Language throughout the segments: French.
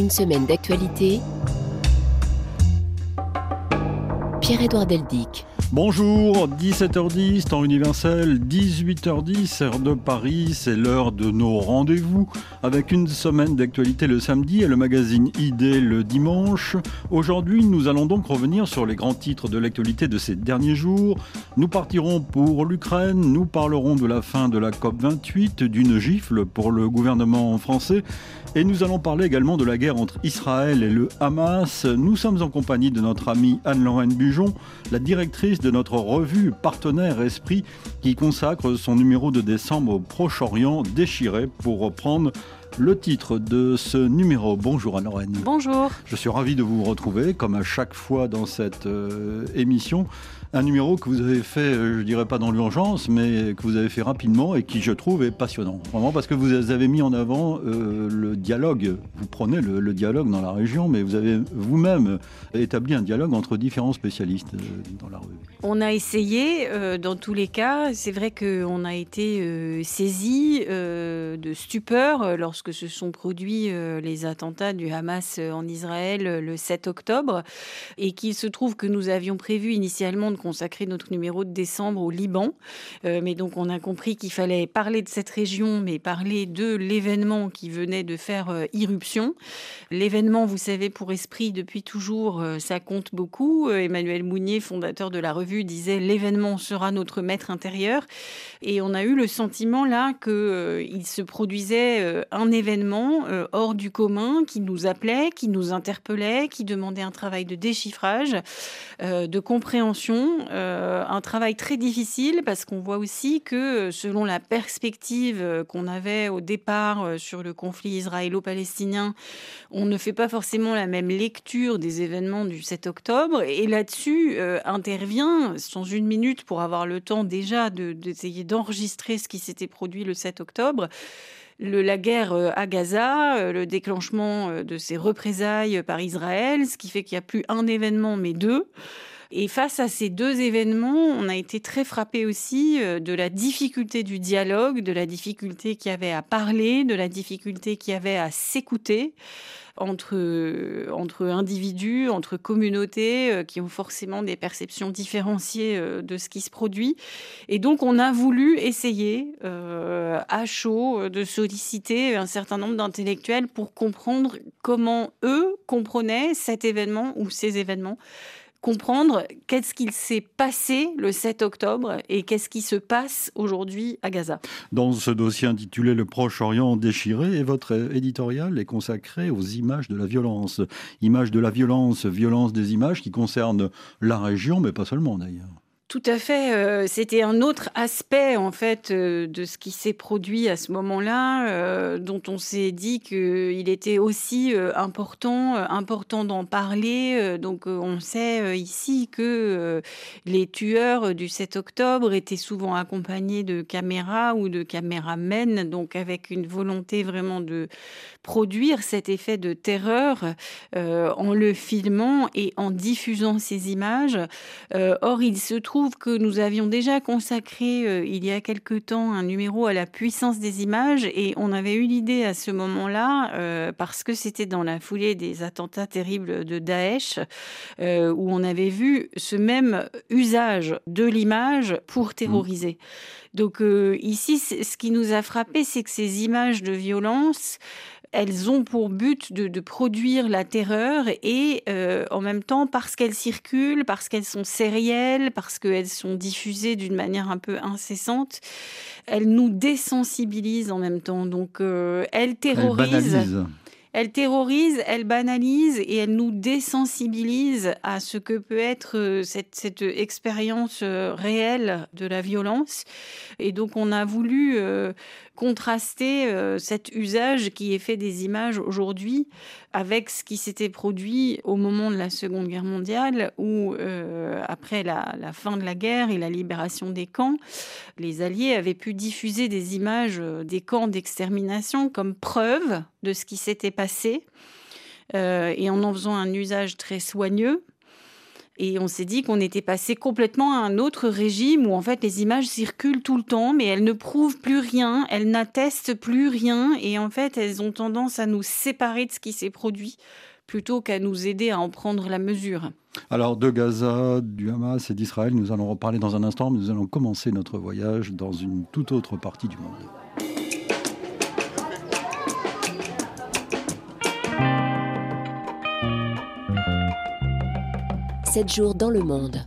Une semaine d'actualité. Pierre-Édouard Deldic. Bonjour, 17h10, temps universel, 18h10, heure de Paris, c'est l'heure de nos rendez-vous avec une semaine d'actualité le samedi et le magazine ID le dimanche. Aujourd'hui, nous allons donc revenir sur les grands titres de l'actualité de ces derniers jours. Nous partirons pour l'Ukraine, nous parlerons de la fin de la COP28, d'une gifle pour le gouvernement français et nous allons parler également de la guerre entre Israël et le Hamas. Nous sommes en compagnie de notre amie Anne-Lorraine Bujon, la directrice de notre revue partenaire Esprit, qui consacre son numéro de décembre au Proche-Orient déchiré pour reprendre le titre de ce numéro. Bonjour Anne-Lorraine. Bonjour. Je suis ravi de vous retrouver, comme à chaque fois dans cette euh, émission un numéro que vous avez fait, euh, je dirais pas dans l'urgence, mais que vous avez fait rapidement et qui, je trouve, est passionnant. Vraiment parce que vous avez mis en avant euh, le dialogue. Vous prenez le, dialogue dans la région, mais vous avez vous-même établi un dialogue entre différents spécialistes euh, dans la rue. On a essayé, dans tous les cas. C'est vrai qu'on a été saisi de stupeur lorsque se sont produits les attentats du Hamas en Israël le 7 octobre, et qu'il se trouve que nous avions prévu initialement de consacrer notre numéro de décembre au Liban. Euh, mais donc on a compris qu'il fallait parler de cette région, mais parler de l'événement qui venait de faire euh, irruption. L'événement, vous savez, pour Esprit, depuis toujours, euh, ça compte beaucoup. Emmanuel Mounier, fondateur de la revue, disait l'événement sera notre maître intérieur. Et on a eu le sentiment là qu'il se produisait un événement hors du commun qui nous appelait, qui nous interpellait, qui demandait un travail de déchiffrage, de compréhension euh, un travail très difficile parce qu'on voit aussi que selon la perspective euh, qu'on avait au départ euh, sur le conflit israélo-palestinien, on ne fait pas forcément la même lecture des événements du 7 octobre. Et là-dessus intervient, sans une minute pour avoir le temps déjà d'essayer d'enregistrer ce qui s'était produit le 7 octobre, la guerre à Gaza, le déclenchement de ces représailles par Israël, ce qui fait qu'il n'y a plus un événement mais deux. Et face à ces deux événements, on a été très frappé aussi euh, de la difficulté du dialogue, de la difficulté qu'il y avait à parler, de la difficulté qu'il y avait à s'écouter entre, euh, entre individus, entre communautés euh, qui ont forcément des perceptions différenciées de ce qui se produit. Et donc on a voulu essayer à chaud de solliciter un certain nombre d'intellectuels pour comprendre comment eux comprenaient cet événement ou ces événements comprendre qu'est-ce qu'il s'est passé le 7 octobre et qu'est-ce qui se passe aujourd'hui à Gaza. Dans ce dossier intitulé Le Proche-Orient déchiré, et votre éditorial est consacré aux images de la violence. Images de la violence, violence des images qui concernent la région, mais pas seulement d'ailleurs. Tout à fait. Euh, c'était un autre aspect en fait euh, de ce qui s'est produit à ce moment-là, euh, dont on s'est dit qu'il était aussi important, important d'en parler. Donc on sait ici que les tueurs du 7 octobre étaient souvent accompagnés de caméras ou de caméramens, donc avec une volonté vraiment de produire cet effet de terreur en le filmant et en diffusant ces images. or il se trouve que nous avions déjà consacré euh, il y a quelque temps un numéro à la puissance des images et on avait eu l'idée à ce moment-là, euh, parce que c'était dans la foulée des attentats terribles de Daesh, euh, où on avait vu ce même usage de l'image pour terroriser. Donc ici, ce qui nous a frappé, c'est que ces images de violence, elles ont pour but de, produire la terreur et euh, en même temps parce qu'elles circulent, parce qu'elles sont sérielles, parce qu'elles sont diffusées d'une manière un peu incessante, elles nous désensibilisent en même temps. Donc euh, elles terrorisent. Elle terrorise, elle banalise et elle nous désensibilise à ce que peut être euh, cette, cette expérience réelle de la violence. Et donc on a voulu euh, contraster cet usage qui est fait des images aujourd'hui avec ce qui s'était produit au moment de la Seconde Guerre mondiale, où après la, fin de la guerre et la libération des camps, les Alliés avaient pu diffuser des images des camps d'extermination comme preuve de ce qui s'était passé, euh, et en en faisant un usage très soigneux. Et on s'est dit qu'on était passé complètement à un autre régime où en fait les images circulent tout le temps, mais elles ne prouvent plus rien, elles n'attestent plus rien, et en fait elles ont tendance à nous séparer de ce qui s'est produit plutôt qu'à nous aider à en prendre la mesure. Alors de Gaza, du Hamas et d'Israël, nous allons reparler dans un instant, mais nous allons commencer notre voyage dans une toute autre partie du monde. 7 jours dans le monde.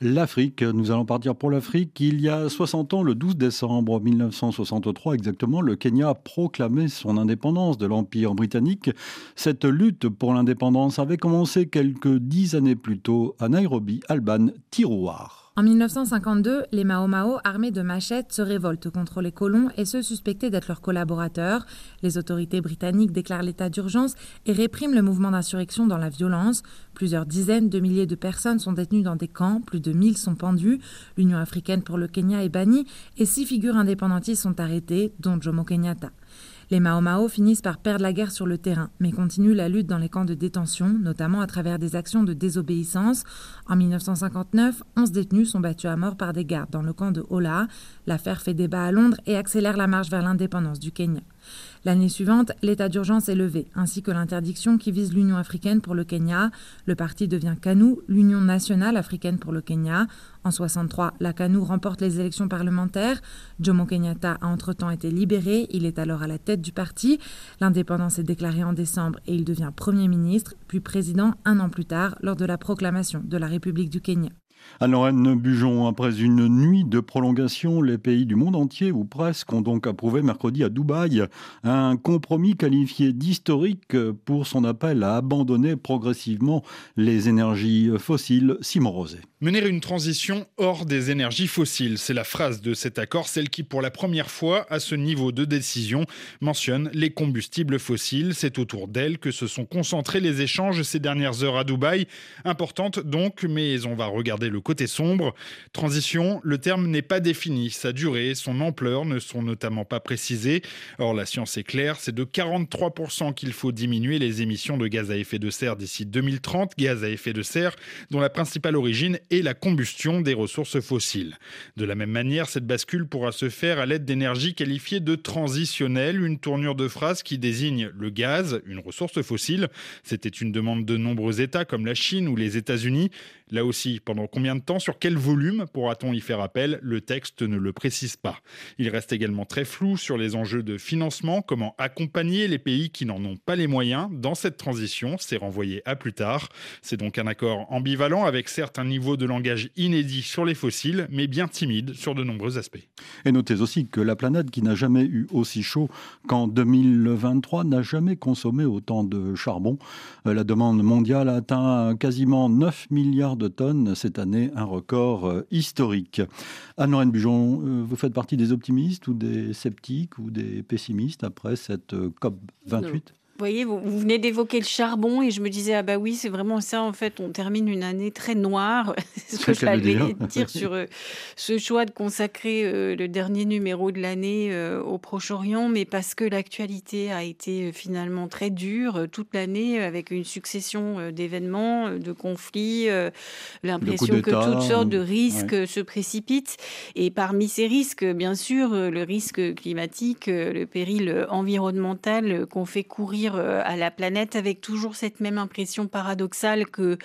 L'Afrique, nous allons partir pour l'Afrique. Il y a 60 ans, le 12 décembre 1963 exactement, le Kenya proclamait son indépendance de l'Empire britannique. Cette lutte pour l'indépendance avait commencé quelques dix années plus tôt à Nairobi, Alban, Tiroir. En 1952, les Mao armés de machettes, se révoltent contre les colons et ceux suspectés d'être leurs collaborateurs. Les autorités britanniques déclarent l'état d'urgence et répriment le mouvement d'insurrection dans la violence. Plusieurs dizaines de milliers de personnes sont détenues dans des camps, plus de 1000 sont pendus. L'Union africaine pour le Kenya est bannie et six figures indépendantistes sont arrêtées, dont Jomo Kenyatta. Les Mao finissent par perdre la guerre sur le terrain, mais continuent la lutte dans les camps de détention, notamment à travers des actions de désobéissance. En 1959, 11 détenus sont battus à mort par des gardes dans le camp de Ola. L'affaire fait débat à Londres et accélère la marche vers l'indépendance du Kenya. L'année suivante, l'état d'urgence est levé, ainsi que l'interdiction qui vise l'Union africaine pour le Kenya. Le parti devient KANU, l'Union nationale africaine pour le Kenya. En 63, la KANU remporte les élections parlementaires. Jomo Kenyatta a entre-temps été libéré, il est alors à la tête du parti. L'indépendance est déclarée en décembre et il devient Premier ministre, puis président un an plus tard lors de la proclamation de la République du Kenya. Anne-Lorraine Bujon, après une nuit de prolongation, les pays du monde entier, ou presque, ont donc approuvé mercredi à Dubaï un compromis qualifié d'historique pour son appel à abandonner progressivement les énergies fossiles. Simon Rosé. Mener une transition hors des énergies fossiles, c'est la phrase de cet accord, celle qui pour la première fois à ce niveau de décision mentionne les combustibles fossiles. C'est autour d'elle que se sont concentrés les échanges ces dernières heures à Dubaï. Importante donc, mais on va regarder le côté sombre. Transition, le terme n'est pas défini. Sa durée, son ampleur ne sont notamment pas précisées. Or, la science est claire, c'est de 43% qu'il faut diminuer les émissions de gaz à effet de serre d'ici 2030, gaz à effet de serre dont la principale origine et la combustion des ressources fossiles. De la même manière, cette bascule pourra se faire à l'aide d'énergies qualifiées de transitionnelles, une tournure de phrase qui désigne le gaz, une ressource fossile. C'était une demande de nombreux États comme la Chine ou les États-Unis. Là aussi, pendant combien de temps, sur quel volume pourra-t-on y faire appel? Le texte ne le précise pas. Il reste également très flou sur les enjeux de financement, comment accompagner les pays qui n'en ont pas les moyens dans cette transition. C'est renvoyé à plus tard. C'est donc un accord ambivalent avec certes un niveau de langage inédit sur les fossiles, mais bien timide sur de nombreux aspects. Et notez aussi que la planète, qui n'a jamais eu aussi chaud qu'en 2023, n'a jamais consommé autant de charbon. Euh, la demande mondiale a atteint quasiment 9 milliards de tonnes cette année, un record euh, historique. Anne-Lorraine Bujon, euh, vous faites partie des optimistes ou des sceptiques ou des pessimistes après cette COP 28 vous voyez, vous, venez d'évoquer le charbon et je me disais, ah bah oui, c'est vraiment ça, en fait, on termine une année très noire. c'est ce que j'allais dire sur euh, ce choix de consacrer euh, le dernier numéro de l'année euh, au Proche-Orient, mais parce que l'actualité a été finalement très dure toute l'année avec une succession d'événements, de conflits, l'impression que toutes sortes de risques se précipitent. Et parmi ces risques, bien sûr, le risque climatique, le péril environnemental qu'on fait courir euh, à la planète avec toujours cette même impression paradoxale que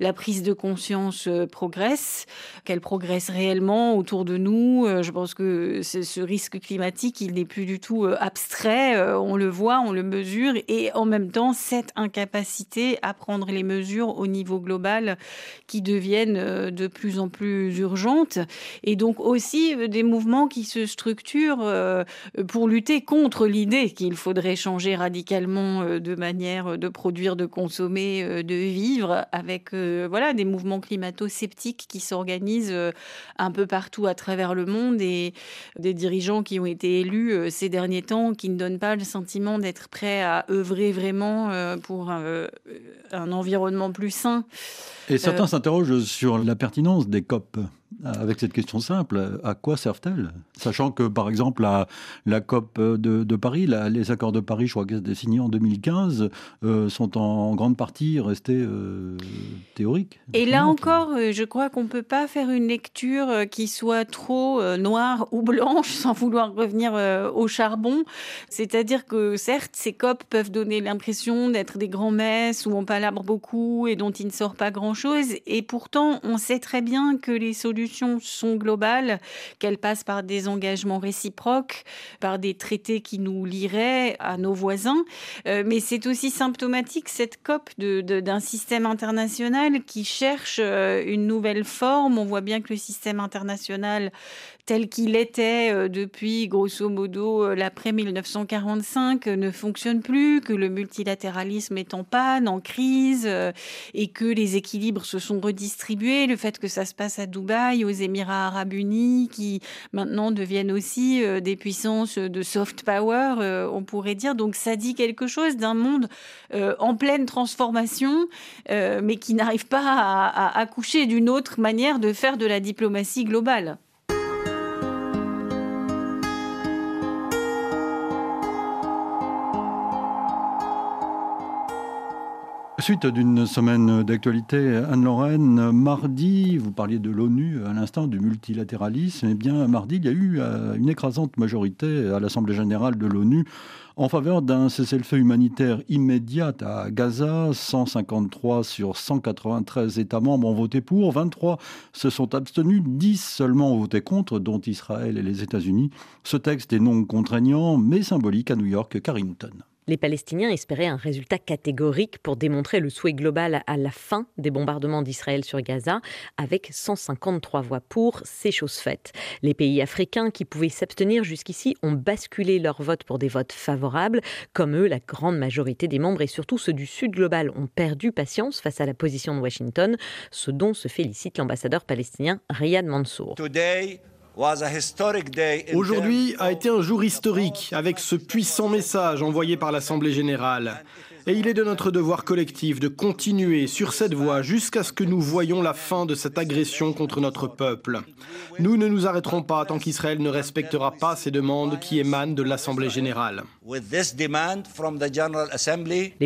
la prise de conscience euh, progresse, qu'elle progresse réellement autour de nous. Euh, je pense que ce risque climatique, il n'est plus du tout abstrait. On le voit, on le mesure et en même temps, cette incapacité à prendre les mesures au niveau global qui deviennent de plus en plus urgentes et donc aussi des mouvements qui se structurent pour lutter contre l'idée qu'il faudrait changer radicalement euh, de manière de produire, de consommer, euh, de vivre, avec euh, voilà des mouvements climato-sceptiques qui s'organisent un peu partout à travers le monde et des dirigeants qui ont été élus ces derniers temps qui ne donnent pas le sentiment d'être prêts à œuvrer vraiment pour un, environnement plus sain. Et certains s'interrogent sur la pertinence des COP avec cette question simple, à quoi servent-elles? Sachant que, par exemple, la, la COP de, Paris, les accords de Paris, je crois qu'ils signés en 2015, euh, sont en grande partie restés euh, théoriques. Et là encore, euh, je crois qu'on ne peut pas faire une lecture qui soit trop noire ou blanche sans vouloir revenir au charbon. C'est-à-dire que, certes, ces COP peuvent donner l'impression d'être des grands-messes où on palabre beaucoup et dont il ne sort pas grand-chose. Et pourtant, on sait très bien que les solutions sont globales, qu'elles passent par des engagements réciproques, par des traités qui nous lieraient à nos voisins. Euh, mais c'est aussi symptomatique, cette COP, d'un système international qui cherche euh, une nouvelle forme. On voit bien que le système international tel qu'il était euh, depuis grosso modo euh, l'après 1945 euh, ne fonctionne plus, que le multilatéralisme est en panne, en crise, et que les équilibres se sont redistribués. Le fait que ça se passe à Dubaï, aux Émirats arabes unis, qui maintenant deviennent aussi des puissances de soft power, on pourrait dire. Donc ça dit quelque chose d'un monde en pleine transformation, mais qui n'arrive pas à accoucher d'une autre manière de faire de la diplomatie globale. Suite d'une semaine d'actualité, Anne-Lorraine, mardi, vous parliez de l'ONU à l'instant, du multilatéralisme, eh bien mardi, il y a eu euh, une écrasante majorité à l'Assemblée générale de l'ONU en faveur d'un cessez-le-feu humanitaire immédiat à Gaza. 153 sur 193 États membres ont voté pour, 23 se sont abstenus, 10 seulement ont voté contre, dont Israël et les États-Unis. Ce texte est non contraignant, mais symbolique à New York, Carrington. Les Palestiniens espéraient un résultat catégorique pour démontrer le souhait global à la fin des bombardements d'Israël sur Gaza, avec 153 voix pour, c'est chose faite. Les pays africains qui pouvaient s'abstenir jusqu'ici ont basculé leur vote pour des votes favorables. Comme eux, la grande majorité des membres et surtout ceux du Sud global ont perdu patience face à la position de Washington, ce dont se félicite l'ambassadeur palestinien Riyad Mansour. Aujourd'hui a été un jour historique avec ce puissant message envoyé par l'Assemblée générale. Et il est de notre devoir collectif de continuer sur cette voie jusqu'à ce que nous voyions la fin de cette agression contre notre peuple. Nous ne nous arrêterons pas tant qu'Israël ne respectera pas ces demandes qui émanent de l'Assemblée générale. Les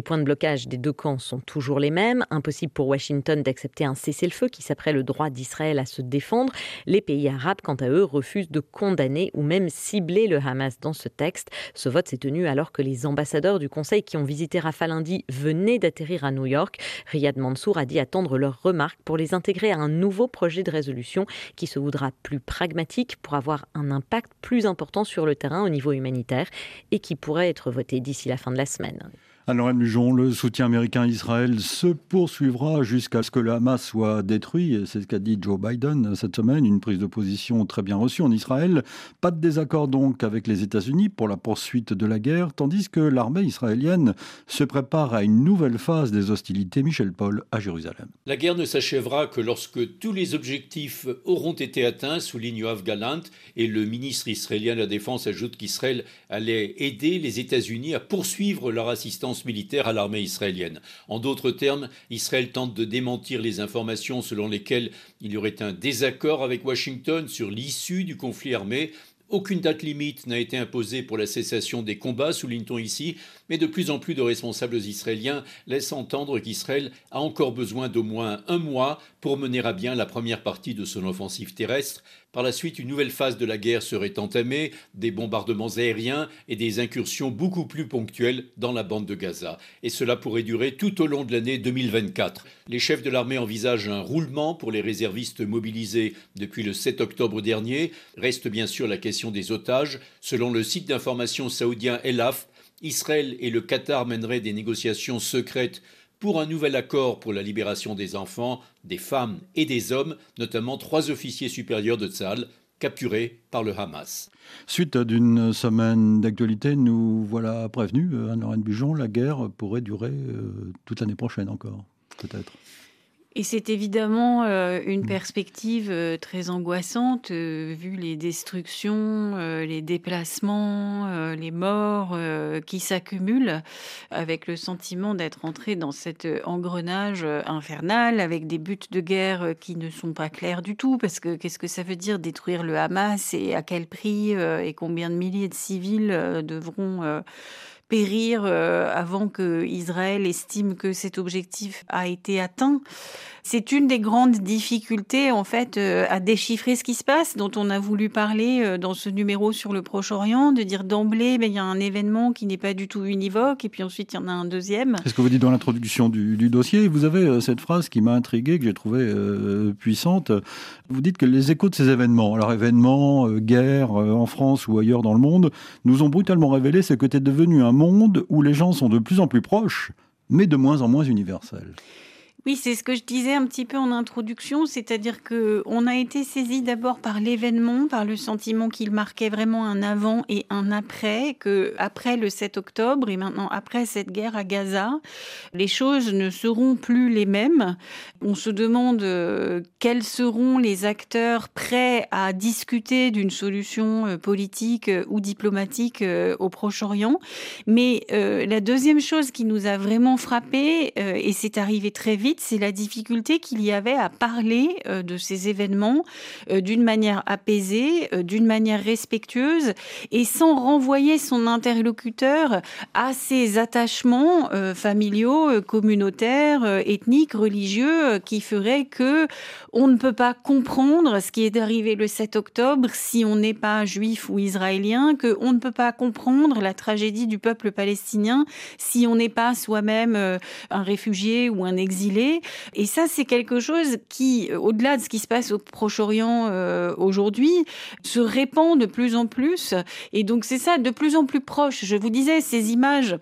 points de blocage des deux camps sont toujours les mêmes. Impossible pour Washington d'accepter un cessez-le-feu qui s'apprête le droit d'Israël à se défendre. Les pays arabes, quant à eux, refusent de condamner ou même cibler le Hamas dans ce texte. Ce vote s'est tenu alors que les ambassadeurs du Conseil qui ont visité Rafah lundi venaient d'atterrir à New York. Riyad Mansour a dit attendre leurs remarques pour les intégrer à un nouveau projet de résolution qui se voudra plus pragmatique pour avoir un impact plus important sur le terrain au niveau humanitaire et qui pourrait être voté d'ici la fin de la semaine. Alors, Lujon, le soutien américain à Israël se poursuivra jusqu'à ce que le Hamas soit détruit. C'est ce qu'a dit Joe Biden cette semaine, une prise de position très bien reçue en Israël. Pas de désaccord donc avec les États-Unis pour la poursuite de la guerre, tandis que l'armée israélienne se prépare à une nouvelle phase des hostilités. Michel Paul à Jérusalem. La guerre ne s'achèvera que lorsque tous les objectifs auront été atteints, souligne Yoav Galant, et le ministre israélien de la Défense ajoute qu'Israël allait aider les États-Unis à poursuivre leur assistance militaire à l'armée israélienne. En d'autres termes, Israël tente de démentir les informations selon lesquelles il y aurait un désaccord avec Washington sur l'issue du conflit armé aucune date limite n'a été imposée pour la cessation des combats, souligne-t-on ici, mais de plus en plus de responsables israéliens laissent entendre qu'Israël a encore besoin d'au moins un mois pour mener à bien la première partie de son offensive terrestre. Par la suite, une nouvelle phase de la guerre serait entamée, des bombardements aériens et des incursions beaucoup plus ponctuelles dans la bande de Gaza. Et cela pourrait durer tout au long de l'année 2024. Les chefs de l'armée envisagent un roulement pour les réservistes mobilisés depuis le 7 octobre dernier. Reste bien sûr la question des otages. Selon le site d'information saoudien Elaf, Israël et le Qatar mèneraient des négociations secrètes pour un nouvel accord pour la libération des enfants, des femmes et des hommes, notamment trois officiers supérieurs de Tzal capturés par le Hamas. Suite d'une semaine d'actualité, nous voilà prévenus, euh, Anne-Lorraine Bujon, la guerre pourrait durer euh, toute l'année prochaine encore, peut-être. Et c'est évidemment euh, une perspective euh, très angoissante, euh, vu les destructions, les déplacements, les morts qui s'accumulent, avec le sentiment d'être entré dans cet engrenage infernal, avec des buts de guerre qui ne sont pas clairs du tout, parce que qu'est-ce que ça veut dire détruire le Hamas et à quel prix et combien de milliers de civils devront périr euh, avant que Israël estime que cet objectif a été atteint. C'est une des grandes difficultés en fait euh, à déchiffrer ce qui se passe, dont on a voulu parler euh, dans ce numéro sur le Proche-Orient, de dire d'emblée, ben, il y a un événement qui n'est pas du tout univoque, et puis ensuite il y en a un deuxième. C'est ce que vous dites dans l'introduction du, dossier. Vous avez cette phrase qui m'a intrigué, que j'ai trouvée puissante. Vous dites que les échos de ces événements, alors événements, guerre en France ou ailleurs dans le monde, nous ont brutalement révélé ce que était devenu un monde où les gens sont de plus en plus proches, mais de moins en moins universels. Oui, c'est ce que je disais un petit peu en introduction, c'est-à-dire que on a été saisi d'abord par l'événement, par le sentiment qu'il marquait vraiment un avant et un après, que après le 7 octobre et maintenant après cette guerre à Gaza, les choses ne seront plus les mêmes. On se demande euh, quels seront les acteurs prêts à discuter d'une solution euh, politique euh, ou diplomatique au Proche-Orient. Mais la deuxième chose qui nous a vraiment frappé, et c'est arrivé très vite, c'est la difficulté qu'il y avait à parler euh, de ces événements euh, d'une manière apaisée, euh, d'une manière respectueuse et sans renvoyer son interlocuteur à ses attachements familiaux, communautaires, ethniques, religieux qui feraient que on ne peut pas comprendre ce qui est arrivé le 7 octobre si on n'est pas juif ou israélien, que on ne peut pas comprendre la tragédie du peuple palestinien si on n'est pas soi-même un réfugié ou un exilé et ça, c'est quelque chose qui, euh, au-delà de ce qui se passe au Proche-Orient euh, aujourd'hui, se répand de plus en plus. Et donc, c'est ça, de plus en plus proche. Je vous disais, ces images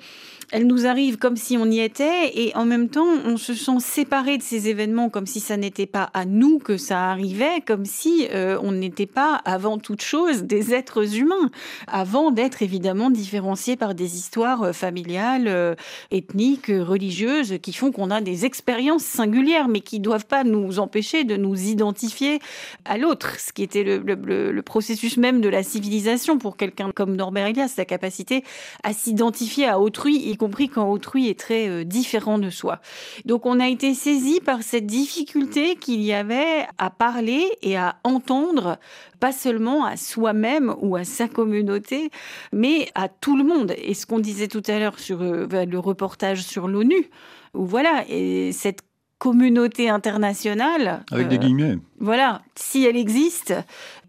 elle nous arrive comme si on y était et en même temps on se sent séparé de ces événements comme si ça n'était pas à nous que ça arrivait, comme si euh, on n'était pas avant toute chose des êtres humains, avant d'être évidemment différenciés par des histoires euh, familiales, euh, ethniques, religieuses qui font qu'on a des expériences singulières mais qui doivent pas nous empêcher de nous identifier à l'autre, ce qui était le, processus même de la civilisation pour quelqu'un comme Norbert Elias, sa capacité à s'identifier à autrui, y compris quand autrui est très euh, différent de soi. Donc on a été saisi par cette difficulté qu'il y avait à parler et à entendre, pas seulement à soi-même ou à sa communauté, mais à tout le monde. Et ce qu'on disait tout à l'heure sur euh, le reportage sur l'ONU, où voilà, et cette communauté internationale. Avec des euh, guillemets. Voilà, si elle existe,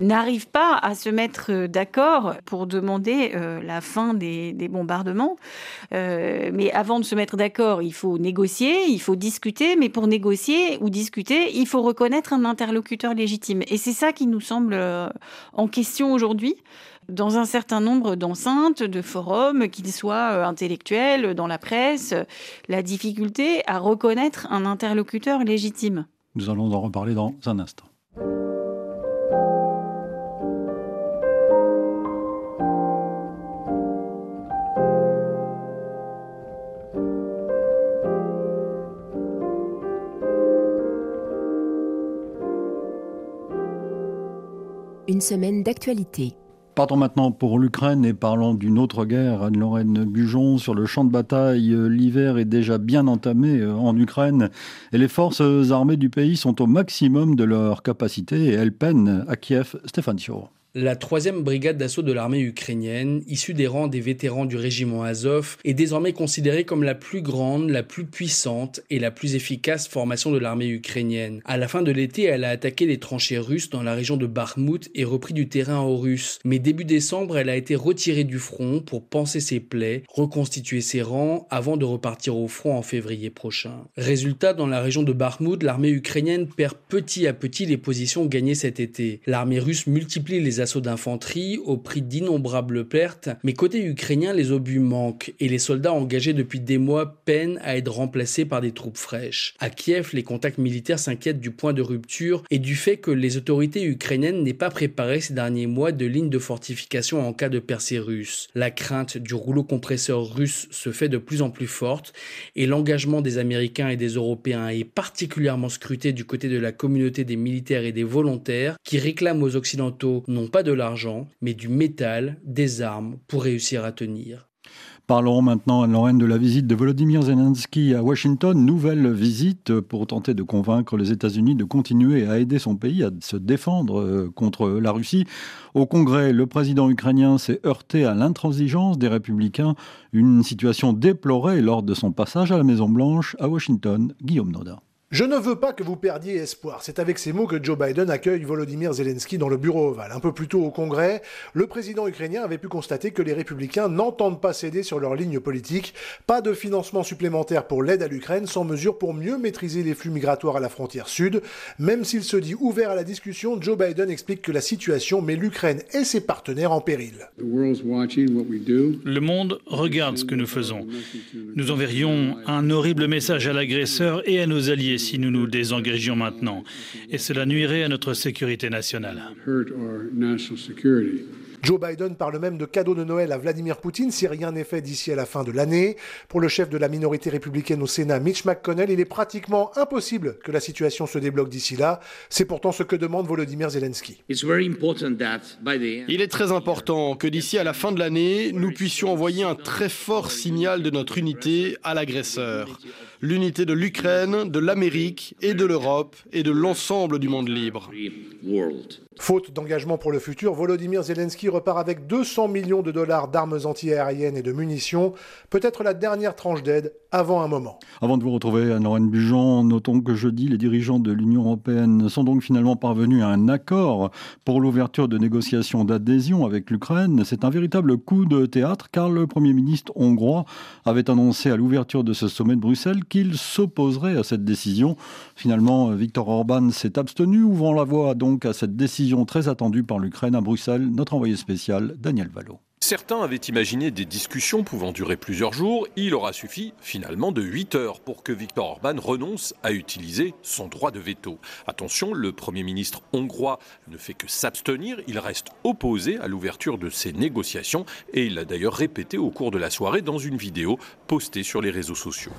n'arrive pas à se mettre d'accord pour demander euh, la fin des, bombardements. Euh, mais avant de se mettre d'accord, il faut négocier, il faut discuter. Mais pour négocier ou discuter, il faut reconnaître un interlocuteur légitime. Et c'est ça qui nous semble en question aujourd'hui dans un certain nombre d'enceintes, de forums, qu'ils soient euh, intellectuels, dans la presse, la difficulté à reconnaître un interlocuteur légitime. Nous allons en reparler dans un instant. Une semaine d'actualité. Partons maintenant pour l'Ukraine et parlons d'une autre guerre. Anne-Lorraine Bujon, sur le champ de bataille, euh, l'hiver est déjà bien entamé euh, en Ukraine et les forces armées du pays sont au maximum de leur capacité et elles peinent à Kiev. Stéphane la troisième brigade d'assaut de l'armée ukrainienne, issue des rangs des vétérans du régiment Azov, est désormais considérée comme la plus grande, la plus puissante et la plus efficace formation de l'armée ukrainienne. À la fin de l'été, elle a attaqué les tranchées russes dans la région de Bakhmut et repris du terrain aux Russes. Mais début décembre, elle a été retirée du front pour panser ses plaies, reconstituer ses rangs avant de repartir au front en février prochain. Résultat, dans la région de Bakhmut, l'armée ukrainienne perd petit à petit les positions gagnées cet été. L'armée russe multiplie les assauts d'infanterie au prix d'innombrables pertes, mais côté ukrainien, les obus manquent et les soldats engagés depuis des mois peinent à être remplacés par des troupes fraîches. À Kiev, les contacts militaires s'inquiètent du point de rupture et du fait que les autorités ukrainiennes n'aient pas préparé ces derniers mois de lignes de fortification en cas de percée russe. La crainte du rouleau compresseur russe se fait de plus en plus forte et l'engagement des Américains et des Européens est particulièrement scruté du côté de la communauté des militaires et des volontaires qui réclament aux Occidentaux non pas de l'argent, mais du métal, des armes pour réussir à tenir. Parlons maintenant à Lorraine de la visite de Volodymyr Zelensky à Washington. Nouvelle visite pour tenter de convaincre les États-Unis de continuer à aider son pays à se défendre euh, contre la Russie. Au Congrès, le président ukrainien s'est heurté à l'intransigeance des républicains, une situation déplorée lors de son passage à la Maison-Blanche à Washington. Guillaume Noda. Je ne veux pas que vous perdiez espoir. C'est avec ces mots que Joe Biden accueille Volodymyr Zelensky dans le bureau ovale. Un peu plus tôt au Congrès, le président ukrainien avait pu constater que les républicains n'entendent pas céder sur leur ligne politique. Pas de financement supplémentaire pour l'aide à l'Ukraine, sans mesure pour mieux maîtriser les flux migratoires à la frontière sud. Même s'il se dit ouvert à la discussion, Joe Biden explique que la situation met l'Ukraine et ses partenaires en péril. Le monde regarde ce que nous faisons. Nous enverrions un horrible message à l'agresseur et à nos alliés si nous nous désengagions maintenant, et cela nuirait à notre sécurité nationale. Joe Biden parle même de cadeau de Noël à Vladimir Poutine si rien n'est fait d'ici à la fin de l'année. Pour le chef de la minorité républicaine au Sénat, Mitch McConnell, il est pratiquement impossible que la situation se débloque d'ici là. C'est pourtant ce que demande Volodymyr Zelensky. Il est très important que d'ici à la fin de l'année, nous puissions envoyer un très fort signal de notre unité à l'agresseur. L'unité de l'Ukraine, de l'Amérique et de l'Europe et de l'ensemble du monde libre. Faute d'engagement pour le futur, Volodymyr Zelensky repart avec 200 millions de dollars d'armes antiaériennes et de munitions, peut-être la dernière tranche d'aide avant un moment. Avant de vous retrouver, Anne-Lorraine Bujon, notons que jeudi, les dirigeants de l'Union européenne sont donc finalement parvenus à un accord pour l'ouverture de négociations d'adhésion avec l'Ukraine. C'est un véritable coup de théâtre car le Premier ministre hongrois avait annoncé à l'ouverture de ce sommet de Bruxelles qu'il s'opposerait à cette décision. Finalement, Viktor Orban s'est abstenu, ouvrant la voie donc à cette décision très attendue par l'Ukraine à Bruxelles, notre envoyé spécial Daniel Valo. Certains avaient imaginé des discussions pouvant durer plusieurs jours. Il aura suffi finalement de 8 heures pour que Viktor Orban renonce à utiliser son droit de veto. Attention, le Premier ministre hongrois ne fait que s'abstenir. Il reste opposé à l'ouverture de ces négociations et il l'a d'ailleurs répété au cours de la soirée dans une vidéo postée sur les réseaux sociaux.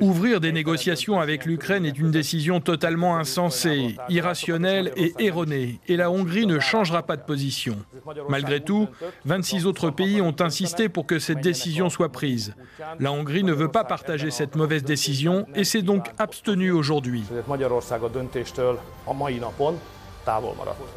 Ouvrir des négociations avec l'Ukraine est une décision totalement insensée, irrationnelle et erronée. Et la Hongrie ne changera pas de position. Malgré tout, 26 autres pays ont insisté pour que cette décision soit prise. La Hongrie ne veut pas partager cette mauvaise décision et s'est donc abstenue aujourd'hui.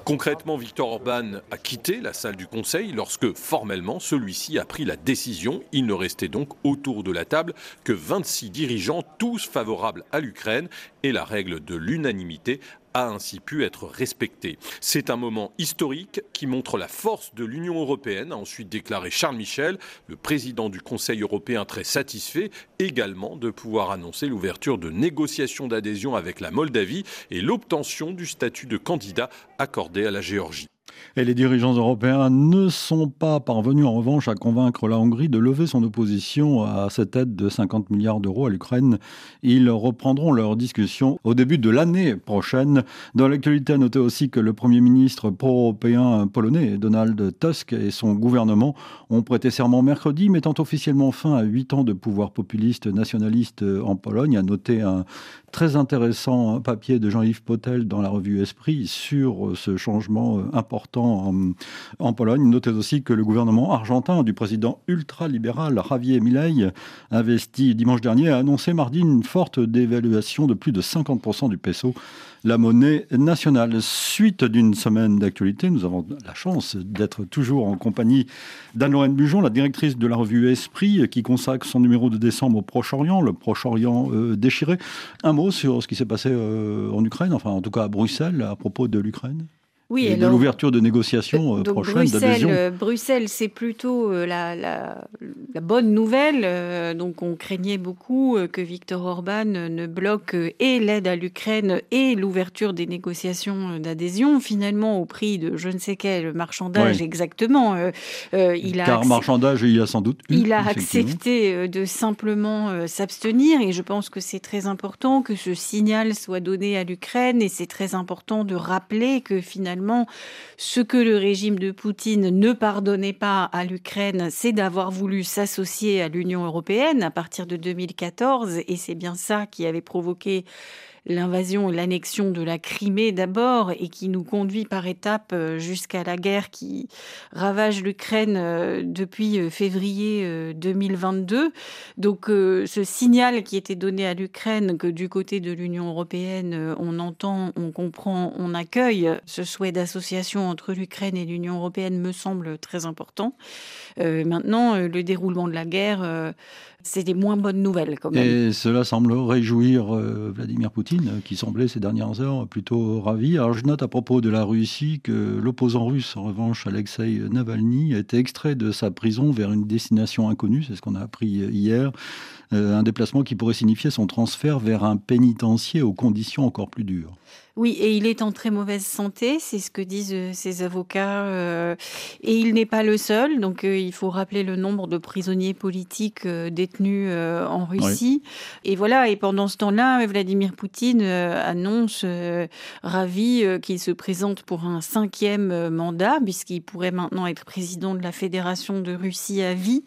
Concrètement, Viktor Orban a quitté la salle du Conseil lorsque formellement celui-ci a pris la décision. Il ne restait donc autour de la table que 26 dirigeants, tous favorables à l'Ukraine, et la règle de l'unanimité a ainsi pu être respectée. C'est un moment historique qui montre la force de l'Union européenne, a ensuite déclaré Charles Michel, le président du Conseil européen très satisfait également de pouvoir annoncer l'ouverture de négociations d'adhésion avec la Moldavie et l'obtention du statut de candidat accordé à la Géorgie. Et les dirigeants européens ne sont pas parvenus en revanche à convaincre la Hongrie de lever son opposition à cette aide de 50 milliards d'euros à l'Ukraine. Ils reprendront leur discussion au début de l'année prochaine. Dans l'actualité, à noter aussi que le Premier ministre pro-européen polonais, Donald Tusk, et son gouvernement ont prêté serment mercredi, mettant officiellement fin à huit ans de pouvoir populiste nationaliste en Pologne. À noter un très intéressant papier de Jean-Yves Potel dans la revue Esprit sur ce changement important en, Pologne. Notez aussi que le gouvernement argentin du président ultralibéral Javier Milei, investi dimanche dernier, a annoncé mardi une forte dévaluation de plus de 50% du peso la monnaie nationale. Suite d'une semaine d'actualité, nous avons la chance d'être toujours en compagnie d'Anne-Lorraine Bujon, la directrice de la revue Esprit, qui consacre son numéro de décembre au Proche-Orient, le Proche-Orient euh, déchiré. Un mot sur ce qui s'est passé euh, en Ukraine, enfin en tout cas à Bruxelles, à propos de l'Ukraine? Oui, et de l'ouverture de négociations donc prochaines Bruxelles, Bruxelles, c'est plutôt la, la, la, bonne nouvelle. donc on craignait beaucoup que Viktor Orban ne bloque et l'aide à l'Ukraine et l'ouverture des négociations d'adhésion, finalement au prix de je ne sais quel marchandage exactement. il a Car marchandage, il y a sans doute Il a accepté de simplement s'abstenir et je pense que c'est très important que ce signal soit donné à l'Ukraine et c'est très important de rappeler que finalement, ce que le régime de Poutine ne pardonnait pas à l'Ukraine, c'est d'avoir voulu s'associer à l'Union européenne à partir de 2014 et c'est bien ça qui avait provoqué l'invasion et l'annexion de la Crimée d'abord et qui nous conduit par étapes euh, jusqu'à la guerre qui ravage l'Ukraine euh, depuis euh, février 2022. Donc ce signal qui était donné à l'Ukraine que du côté de l'Union européenne, on entend, on comprend, on accueille ce souhait d'association entre l'Ukraine et l'Union européenne me semble très important. maintenant, le déroulement de la guerre c'est des moins bonnes nouvelles quand même. Et cela semble réjouir euh, Vladimir Poutine, qui semblait ces dernières heures plutôt ravi. Alors je note à propos de la Russie que l'opposant russe, en revanche, Alexei Navalny, a été extrait de sa prison vers une destination inconnue, c'est ce qu'on a appris hier. Euh, un déplacement qui pourrait signifier son transfert vers un pénitencier aux conditions encore plus dures. Oui, et il est en très mauvaise santé, c'est ce que disent euh, ses avocats. Euh, et il n'est pas le seul, donc il faut rappeler le nombre de prisonniers politiques détenus en Russie. Et voilà, et pendant ce temps-là, Vladimir Poutine annonce, ravi, qu'il se présente pour un cinquième mandat, puisqu'il pourrait maintenant être président de la Fédération de Russie à vie.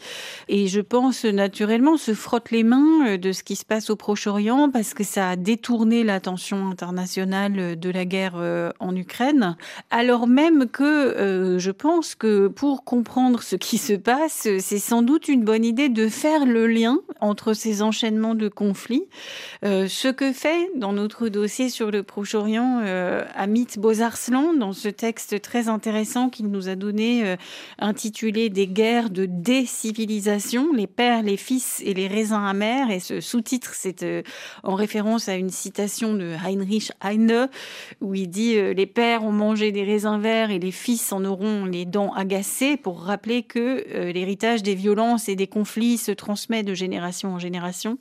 Et je pense naturellement se frotte les mains euh, de ce qui se passe au Proche-Orient parce que ça a détourné l'attention internationale euh, de la guerre euh, en Ukraine, alors même que je pense que pour comprendre ce qui se passe, c'est sans doute une bonne idée de faire le lien entre ces enchaînements de conflits. ce que fait dans notre dossier sur le Proche-Orient Amit Bozarslan dans ce texte très intéressant qu'il nous a donné intitulé Des guerres de décivilisation, les pères, les fils et les raisins amer. Et ce sous-titre, c'est euh, en référence à une citation de Heinrich Heine, où il dit euh, Les pères ont mangé des raisins verts et les fils en auront les dents agacées, pour rappeler que euh, l'héritage des violences et des conflits se transmet de génération en génération.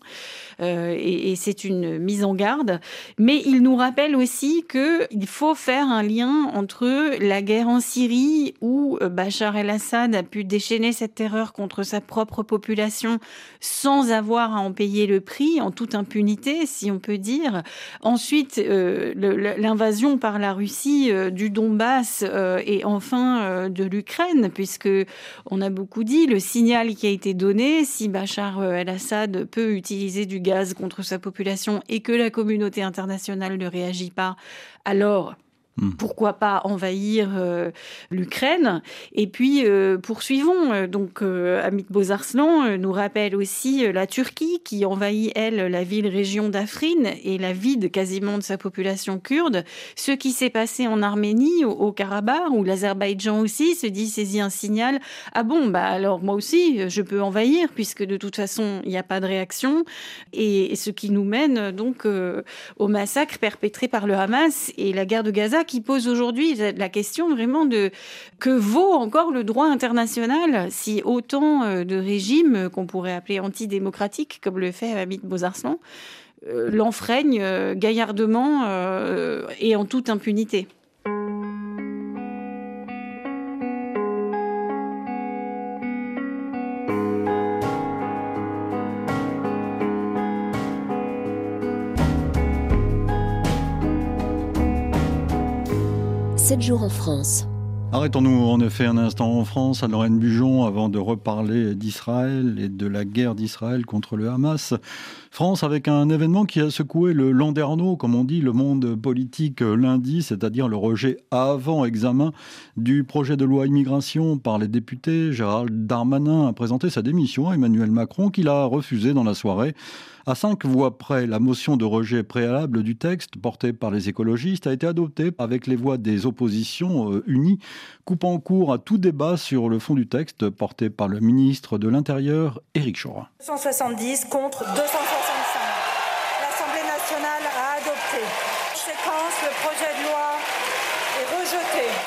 Et, et c'est une mise en garde. Mais il nous rappelle aussi qu'il faut faire un lien entre la guerre en Syrie, où Bachar el-Assad a pu déchaîner cette terreur contre sa propre population sans avoir à en payer le prix en toute impunité, si on peut dire. Ensuite, euh, l'invasion par la Russie euh, du Donbass euh, et enfin de l'Ukraine, puisque on a beaucoup dit le signal qui a été donné, si Bachar el-Assad peut utiliser du contre sa population et que la communauté internationale ne réagit pas, alors Hmm. Pourquoi pas envahir euh, l'Ukraine Et puis, euh, poursuivons. Euh, donc, Amit Bozarslan nous rappelle aussi la Turquie qui envahit, elle, la ville-région d'Afrin et la vide quasiment de sa population kurde. Ce qui s'est passé en Arménie, au, Karabakh, où l'Azerbaïdjan aussi se dit saisit un signal. Ah bon, bah alors moi aussi, je peux envahir puisque de toute façon, il n'y a pas de réaction. Et, ce qui nous mène donc au massacre perpétré par le Hamas et la guerre de Gaza qui pose aujourd'hui la question vraiment de que vaut encore le droit international si autant euh, de régimes qu'on pourrait appeler antidémocratiques, comme le fait Hamid Bozarslan, euh, l'enfreignent euh, gaillardement et en toute impunité. 7 jours en France. Arrêtons-nous en effet un instant en France, à Lorraine Bujon, avant de reparler d'Israël et de la guerre d'Israël contre le Hamas. France avec un événement qui a secoué le landerneau, comme on dit, le monde politique lundi, c'est-à-dire le rejet avant examen du projet de loi immigration par les députés. Gérald Darmanin a présenté sa démission à Emmanuel Macron, qu'il a refusé dans la soirée. À cinq voix près, la motion de rejet préalable du texte, portée par les écologistes, a été adoptée avec les voix des oppositions euh, unies, coupant court à tout débat sur le fond du texte, porté par le ministre de l'Intérieur, Éric Chorin. 170 contre 265. L'Assemblée nationale a adopté. Le projet de loi.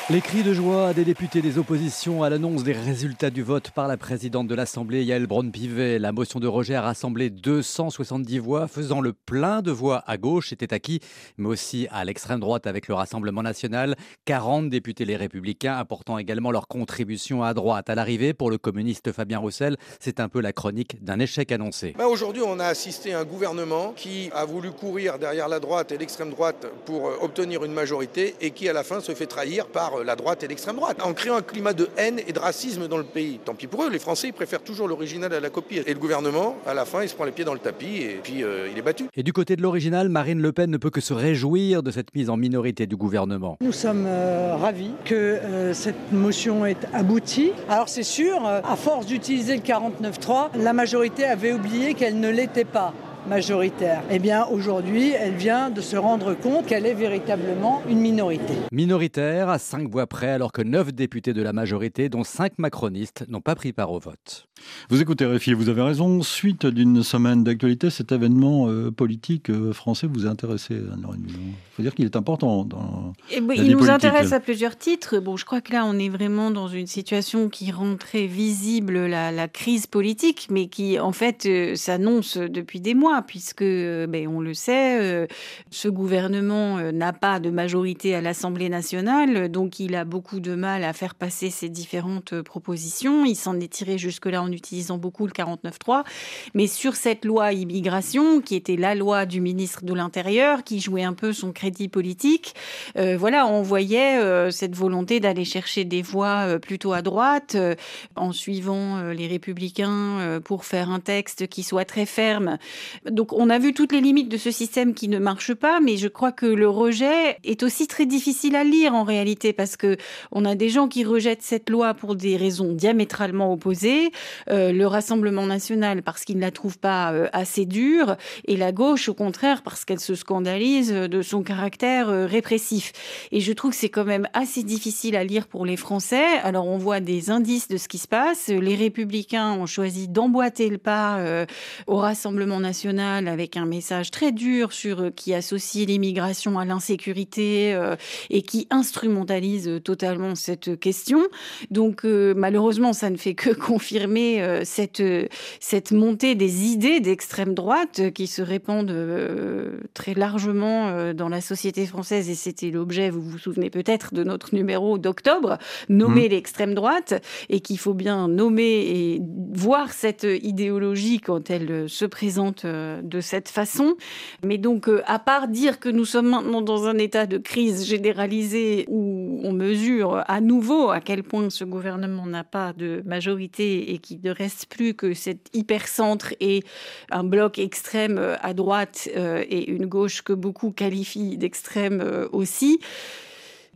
Les cris de joie des députés des oppositions à l'annonce des résultats du vote par la présidente de l'Assemblée, Yael Braun-Pivet. La motion de rejet a rassemblé 270 voix, faisant le plein de voix à gauche, c'était acquis, mais aussi à l'extrême droite avec le Rassemblement national. 40 députés les républicains apportant également leur contribution à droite. À l'arrivée, pour le communiste Fabien Roussel, c'est un peu la chronique d'un échec annoncé. Ben Aujourd'hui, on a assisté à un gouvernement qui a voulu courir derrière la droite et l'extrême droite pour euh, obtenir une majorité et qui, à la fin, se fait trahir par euh, la droite et l'extrême droite, en créant un climat de haine et de racisme dans le pays. Tant pis pour eux, les Français ils préfèrent toujours l'original à la copie. Et le gouvernement, à la fin, il se prend les pieds dans le tapis et puis euh, il est battu. Et du côté de l'original, Marine Le Pen ne peut que se réjouir de cette mise en minorité du gouvernement. Nous sommes euh, ravis que euh, cette motion ait abouti. Alors c'est sûr, euh, à force d'utiliser le 49.3, la majorité avait oublié qu'elle ne l'était pas majoritaire. Eh bien, aujourd'hui, elle vient de se rendre compte qu'elle est véritablement une minorité. Minoritaire, à 5 voix près, alors que 9 députés de la majorité, dont 5 macronistes, n'ont pas pris part au vote. Vous écoutez Réfi, vous avez raison. Suite d'une semaine d'actualité, cet événement euh, politique euh, français vous a intéressé, Il faut dire qu'il est important dans Eh ben, la il vie nous politique. intéresse à plusieurs titres. Bon, je crois que là, on est vraiment dans une situation qui rend très visible la, la crise politique, mais qui, en fait, euh, s'annonce depuis des mois, puisque, ben, on le sait, euh, ce gouvernement euh, n'a pas de majorité à l'Assemblée nationale, donc il a beaucoup de mal à faire passer ses différentes euh, propositions. Il s'en est tiré jusque-là en utilisant beaucoup le 49.3. Mais sur cette loi immigration, qui était la loi du ministre de l'Intérieur, qui jouait un peu son crédit politique, voilà, on voyait cette volonté d'aller chercher des voix plutôt à droite, en suivant les républicains pour faire un texte qui soit très ferme. Donc on a vu toutes les limites de ce système qui ne marche pas, mais je crois que le rejet est aussi très difficile à lire en réalité, parce que on a des gens qui rejettent cette loi pour des raisons diamétralement opposées, euh, le Rassemblement national parce qu'il ne la trouve pas euh, assez dure, et la gauche au contraire parce qu'elle se scandalise de son caractère euh, répressif. Et je trouve que c'est quand même assez difficile à lire pour les Français. Alors on voit des indices de ce qui se passe. Les républicains ont choisi d'emboîter le pas euh, au Rassemblement national avec un message très dur sur euh, qui associe l'immigration à l'insécurité euh, et qui instrumentalise euh, totalement cette question. Donc euh, malheureusement, ça ne fait que confirmer euh, cette cette montée des idées d'extrême droite qui se répandent très largement dans la société française et c'était l'objet, vous vous souvenez peut-être de notre numéro d'octobre, nommer Mhm. l'extrême droite et qu'il faut bien nommer et voir cette idéologie quand elle se présente de cette façon. Mais donc, euh, à part dire que nous sommes maintenant dans un état de crise généralisée où on mesure à nouveau à quel point ce gouvernement n'a pas de majorité et qu'il ne reste plus que cet hypercentre et un bloc extrême euh, à droite euh, et une gauche que beaucoup qualifient d'extrême euh, aussi.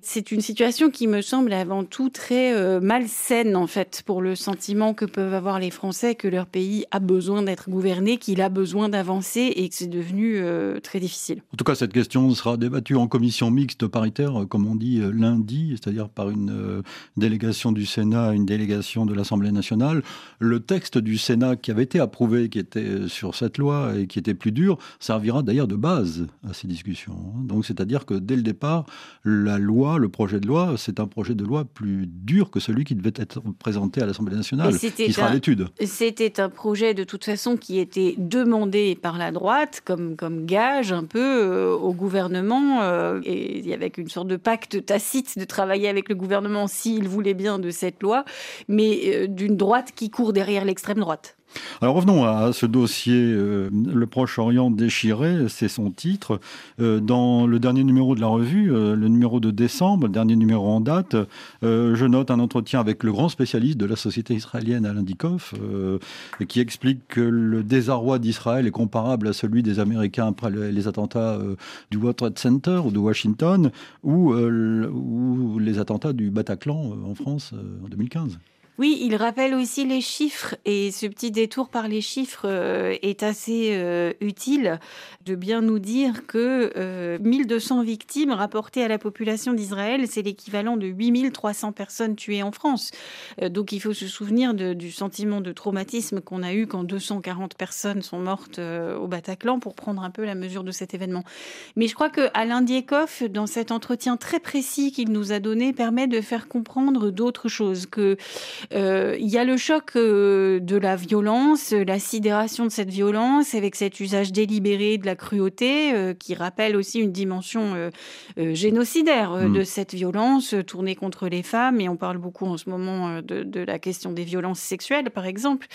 C'est une situation qui me semble avant tout très euh, malsaine en fait pour le sentiment que peuvent avoir les Français que leur pays a besoin d'être gouverné, qu'il a besoin d'avancer et que c'est devenu euh, très difficile. En tout cas, cette question sera débattue en commission mixte paritaire, euh, comme on dit lundi, c'est-à-dire par une délégation du Sénat, une délégation de l'Assemblée nationale. Le texte du Sénat qui avait été approuvé, qui était sur cette loi et qui était plus dur, servira d'ailleurs de base à ces discussions. hein. Donc, c'est-à-dire que dès le départ, la loi, le projet de loi, c'est un projet de loi plus dur que celui qui devait être présenté à l'Assemblée nationale, qui sera l'étude. C'était un projet de toute façon qui était demandé par la droite comme, comme gage un peu euh, au gouvernement euh, et avec une sorte de pacte tacite de travailler avec le gouvernement s'il voulait bien de cette loi, mais euh, d'une droite qui court derrière l'extrême droite. Alors revenons à ce dossier, euh, le Proche-Orient déchiré, c'est son titre. Euh, dans le dernier numéro de la revue, euh, le numéro de décembre, le dernier numéro en date, je note un entretien avec le grand spécialiste de la société israélienne, Alain Dikoff, qui explique que le désarroi d'Israël est comparable à celui des Américains après le- les attentats du World Trade Center ou de Washington, ou, le- ou les attentats du Bataclan en France en 2015. Oui, il rappelle aussi les chiffres et ce petit détour par les chiffres euh, est assez euh, utile de bien nous dire que 1200 victimes rapportées à la population d'Israël, c'est l'équivalent de 8300 personnes tuées en France. donc il faut se souvenir du sentiment de traumatisme qu'on a eu quand 240 personnes sont mortes au Bataclan pour prendre un peu la mesure de cet événement. Mais je crois que Alain Diekoff, dans cet entretien très précis qu'il nous a donné, permet de faire comprendre d'autres choses que euh, il y a le choc euh, de la violence, la sidération de cette violence avec cet usage délibéré de la cruauté euh, qui rappelle aussi une dimension génocidaire mm. de cette violence tournée contre les femmes. Et on parle beaucoup en ce moment de, de la question des violences sexuelles, par exemple.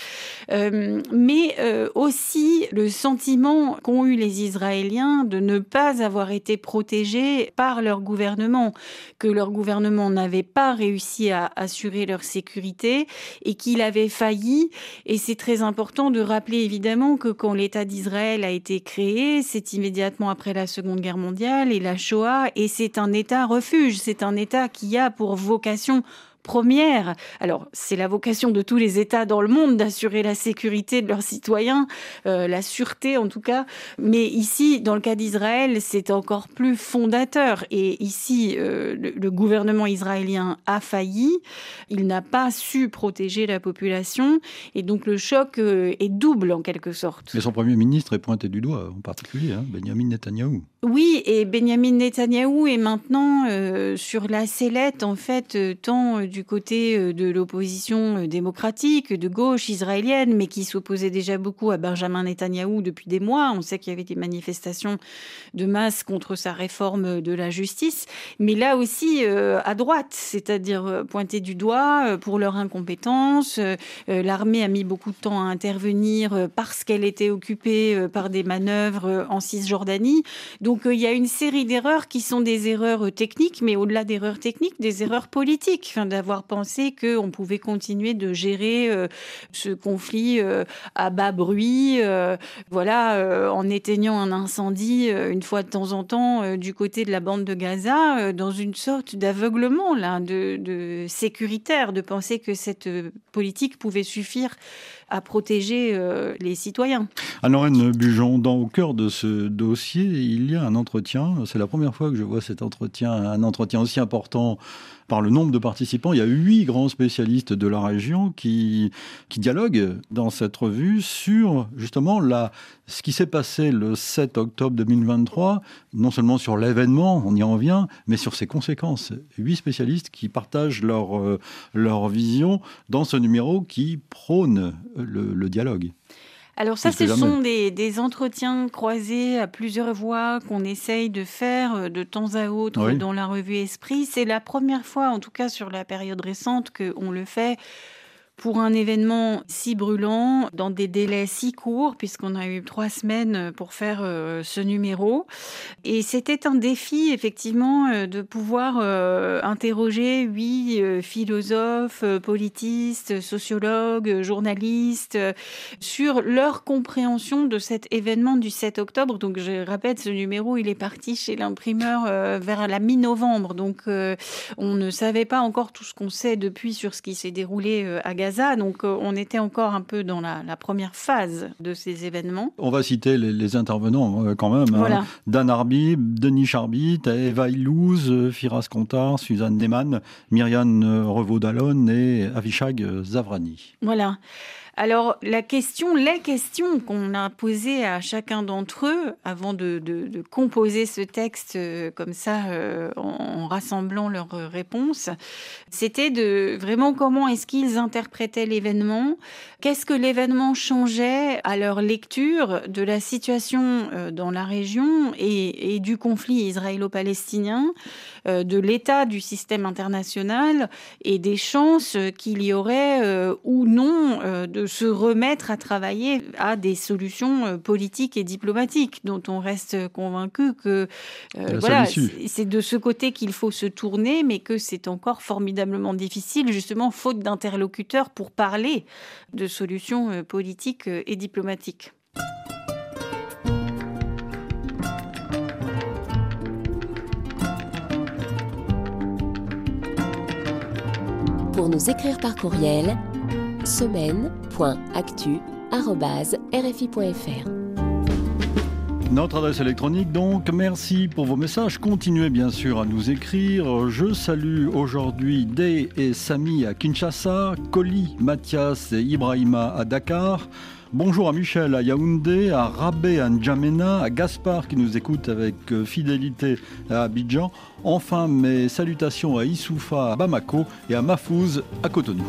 mais aussi le sentiment qu'ont eu les Israéliens de ne pas avoir été protégés par leur gouvernement, que leur gouvernement n'avait pas réussi à assurer leur sécurité et qu'il avait failli. Et c'est très important de rappeler évidemment que quand l'État d'Israël a été créé, c'est immédiatement après la Seconde Guerre mondiale et la Shoah, et c'est un État refuge, c'est un État qui a pour vocation première. Alors, c'est la vocation de tous les États dans le monde d'assurer la sécurité de leurs citoyens, euh, la sûreté en tout cas. Mais ici, dans le cas d'Israël, c'est encore plus fondateur. Et ici, euh, le, gouvernement israélien a failli. Il n'a pas su protéger la population. Et donc, le choc euh, est double en quelque sorte. Mais son Premier ministre est pointé du doigt en particulier, hein, Benjamin Netanyahou. Oui, et Benjamin Netanyahou est maintenant sur la sellette, en fait, tant du côté euh, de l'opposition euh, démocratique, de gauche israélienne, mais qui s'opposait déjà beaucoup à Benjamin Netanyahou depuis des mois. On sait qu'il y avait des manifestations de masse contre sa réforme de la justice, mais là aussi euh, à droite, c'est-à-dire pointé du doigt pour leur incompétence. L'armée a mis beaucoup de temps à intervenir parce qu'elle était occupée par des manœuvres en Cisjordanie. Donc il y a une série d'erreurs qui sont des erreurs techniques, mais au-delà d'erreurs techniques, des erreurs politiques, d'avoir pensé qu'on pouvait continuer de gérer euh, ce conflit euh, à bas bruit, euh, voilà, en éteignant un incendie une fois de temps en temps du côté de la bande de Gaza, dans une sorte d'aveuglement là, de, de sécuritaire, de penser que cette politique pouvait suffire à protéger les citoyens. Anne Bujon, dans, au cœur de ce dossier, il y a un entretien. C'est la première fois que je vois cet entretien, un entretien aussi important par le nombre de participants. Il y a huit grands spécialistes de la région qui, qui dialoguent dans cette revue sur justement la, ce qui s'est passé le 7 octobre 2023, non seulement sur l'événement, on y en vient, mais sur ses conséquences. Huit spécialistes qui partagent leur, euh, leur vision dans ce numéro qui prône le, le dialogue. Alors ça, ce sont des, entretiens croisés à plusieurs voix qu'on essaye de faire euh, de temps à autre dans la revue Esprit. C'est la première fois, en tout cas sur la période récente, qu'on le fait pour un événement si brûlant, dans des délais si courts, puisqu'on a eu trois semaines pour faire euh, ce numéro. Et c'était un défi, effectivement, euh, de pouvoir euh, interroger huit philosophes, politistes, sociologues, journalistes, sur leur compréhension de cet événement du 7 octobre. Donc, je répète, ce numéro, il est parti chez l'imprimeur vers la mi-novembre. Donc, on ne savait pas encore tout ce qu'on sait depuis sur ce qui s'est déroulé à Gaza donc euh, on était encore un peu dans la, première phase de ces événements. On va citer les, intervenants euh, quand même. Hein. Dan Arbib, Denis Charbit, Eva Ilouz, euh, Firas Contar, Suzanne Neyman, Myriam Revaud-Dallon et Avishag Zavrani. Voilà. Alors, la question, les questions qu'on a posées à chacun d'entre eux avant de, composer ce texte euh, comme ça, euh, en, rassemblant leurs réponses, c'était de vraiment comment est-ce qu'ils interprétaient l'événement, qu'est-ce que l'événement changeait à leur lecture de la situation euh, dans la région et du conflit israélo-palestinien, de l'état du système international et des chances qu'il y aurait ou non de se remettre à travailler à des solutions euh, politiques et diplomatiques dont on reste convaincu que euh, voilà, c'est de ce côté qu'il faut se tourner, mais que c'est encore formidablement difficile, justement, faute d'interlocuteurs pour parler de solutions euh, politiques et diplomatiques. Pour nous écrire par courriel, semaine.actu.rfi.fr. Notre adresse électronique donc, merci pour vos messages. Continuez bien sûr à nous écrire. Je salue aujourd'hui Day et Samy à Kinshasa, Koli, Mathias et Ibrahima à Dakar. Bonjour à Michel à Yaoundé, à Rabé à N'Djamena, à Gaspard qui nous écoute avec euh, fidélité à Abidjan. Enfin, mes salutations à Issoufa à Bamako et à Mafouz à Cotonou.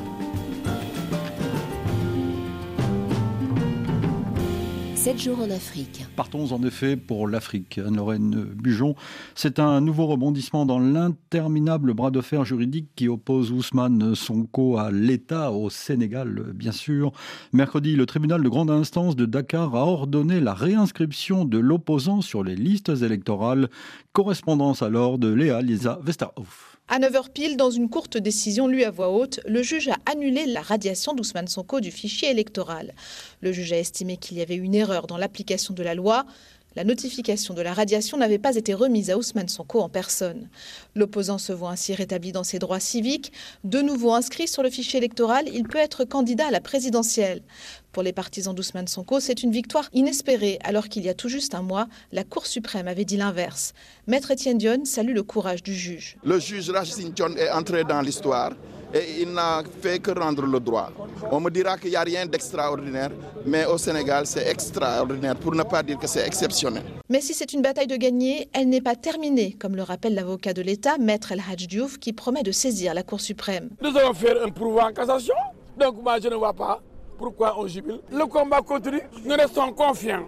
7 jours en Afrique. Partons en effet pour l'Afrique. Anne-Lorraine Bujon, c'est un nouveau rebondissement dans l'interminable bras de fer juridique qui oppose Ousmane Sonko à l'État, au Sénégal bien sûr. Mercredi, le tribunal de grande instance de Dakar a ordonné la réinscription de l'opposant sur les listes électorales. Correspondance alors de Léa Lisa Westerhoff. À 9h pile, dans une courte décision lue à voix haute, le juge a annulé la radiation d'Ousmane Sonko du fichier électoral. Le juge a estimé qu'il y avait une erreur dans l'application de la loi. La notification de la radiation n'avait pas été remise à Ousmane Sonko en personne. L'opposant se voit ainsi rétabli dans ses droits civiques. De nouveau inscrit sur le fichier électoral, il peut être candidat à la présidentielle. Pour les partisans d'Ousmane Sonko, c'est une victoire inespérée, alors qu'il y a tout juste un mois, la Cour suprême avait dit l'inverse. Maître Étienne Dion salue le courage du juge. Le juge Rachid Dion est entré dans l'histoire et il n'a fait que rendre le droit. On me dira qu'il n'y a rien d'extraordinaire, mais au Sénégal, c'est extraordinaire, pour ne pas dire que c'est exceptionnel. Mais si c'est une bataille de gagner, elle n'est pas terminée, comme le rappelle l'avocat de l'État, Maître El Hadj Diouf, qui promet de saisir la Cour suprême. Nous allons faire un pourvoi en cassation, donc moi je ne vois pas pourquoi on jubile. Le combat continue, nous restons confiants.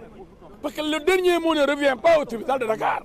Parce que le dernier mot ne revient pas au tribunal de Dakar.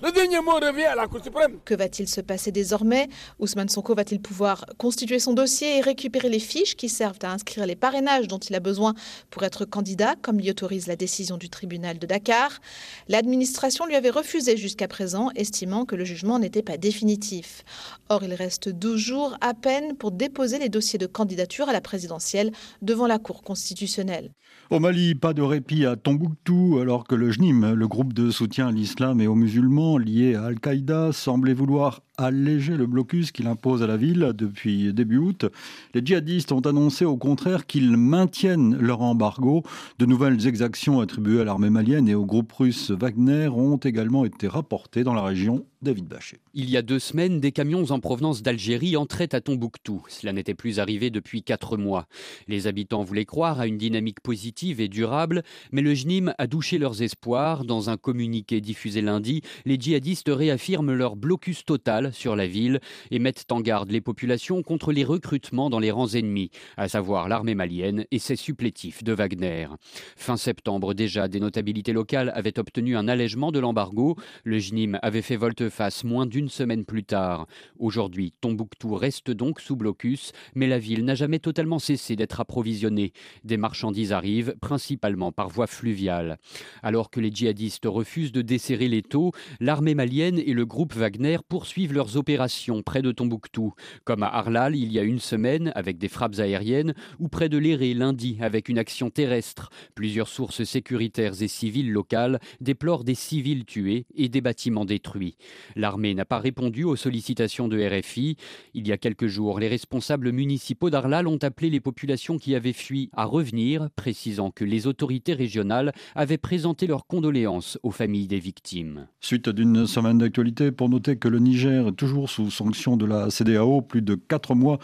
Le dernier mot revient à la Cour suprême. Que va-t-il se passer désormais? Ousmane Sonko va-t-il pouvoir constituer son dossier et récupérer les fiches qui servent à inscrire les parrainages dont il a besoin pour être candidat, comme l'y autorise la décision du tribunal de Dakar? L'administration lui avait refusé jusqu'à présent, estimant que le jugement n'était pas définitif. Or, il reste 12 jours à peine pour déposer les dossiers de candidature à la présidentielle devant la Cour constitutionnelle. Au Mali, pas de répit à Tombouctou, alors que le JNIM, le groupe de soutien à l'islam et aux musulmans lié à Al-Qaïda, semblait vouloir alléger le blocus qu'il impose à la ville depuis début août. Les djihadistes ont annoncé au contraire qu'ils maintiennent leur embargo. De nouvelles exactions attribuées à l'armée malienne et au groupe russe Wagner ont également été rapportées dans la région David Bachet. Il y a deux semaines, des camions en provenance d'Algérie entraient à Tombouctou. Cela n'était plus arrivé depuis quatre mois. Les habitants voulaient croire à une dynamique positive et durable, mais le JNIM a douché leurs espoirs. Dans un communiqué diffusé lundi, les djihadistes réaffirment leur blocus total sur la ville et mettent en garde les populations contre les recrutements dans les rangs ennemis, à savoir l'armée malienne et ses supplétifs de Wagner. Fin septembre déjà, des notabilités locales avaient obtenu un allègement de l'embargo. Le JNIM avait fait volte-face moins d'une semaine plus tard. Aujourd'hui, Tombouctou reste donc sous blocus, mais la ville n'a jamais totalement cessé d'être approvisionnée. Des marchandises arrivent, principalement par voie fluviale. Alors que les djihadistes refusent de desserrer les taux, l'armée malienne et le groupe Wagner poursuivent leurs opérations près de Tombouctou, comme à Arlal il y a une semaine avec des frappes aériennes, ou près de Léré lundi avec une action terrestre. Plusieurs sources sécuritaires et civiles locales déplorent des civils tués et des bâtiments détruits. L'armée n'a pas répondu aux sollicitations de RFI. Il y a quelques jours, les responsables municipaux d'Arlal ont appelé les populations qui avaient fui à revenir, précisant que les autorités régionales avaient présenté leurs condoléances aux familles des victimes. Suite d'une semaine d'actualité, pour noter que le Niger toujours sous sanction de la CDAO, plus de quatre mois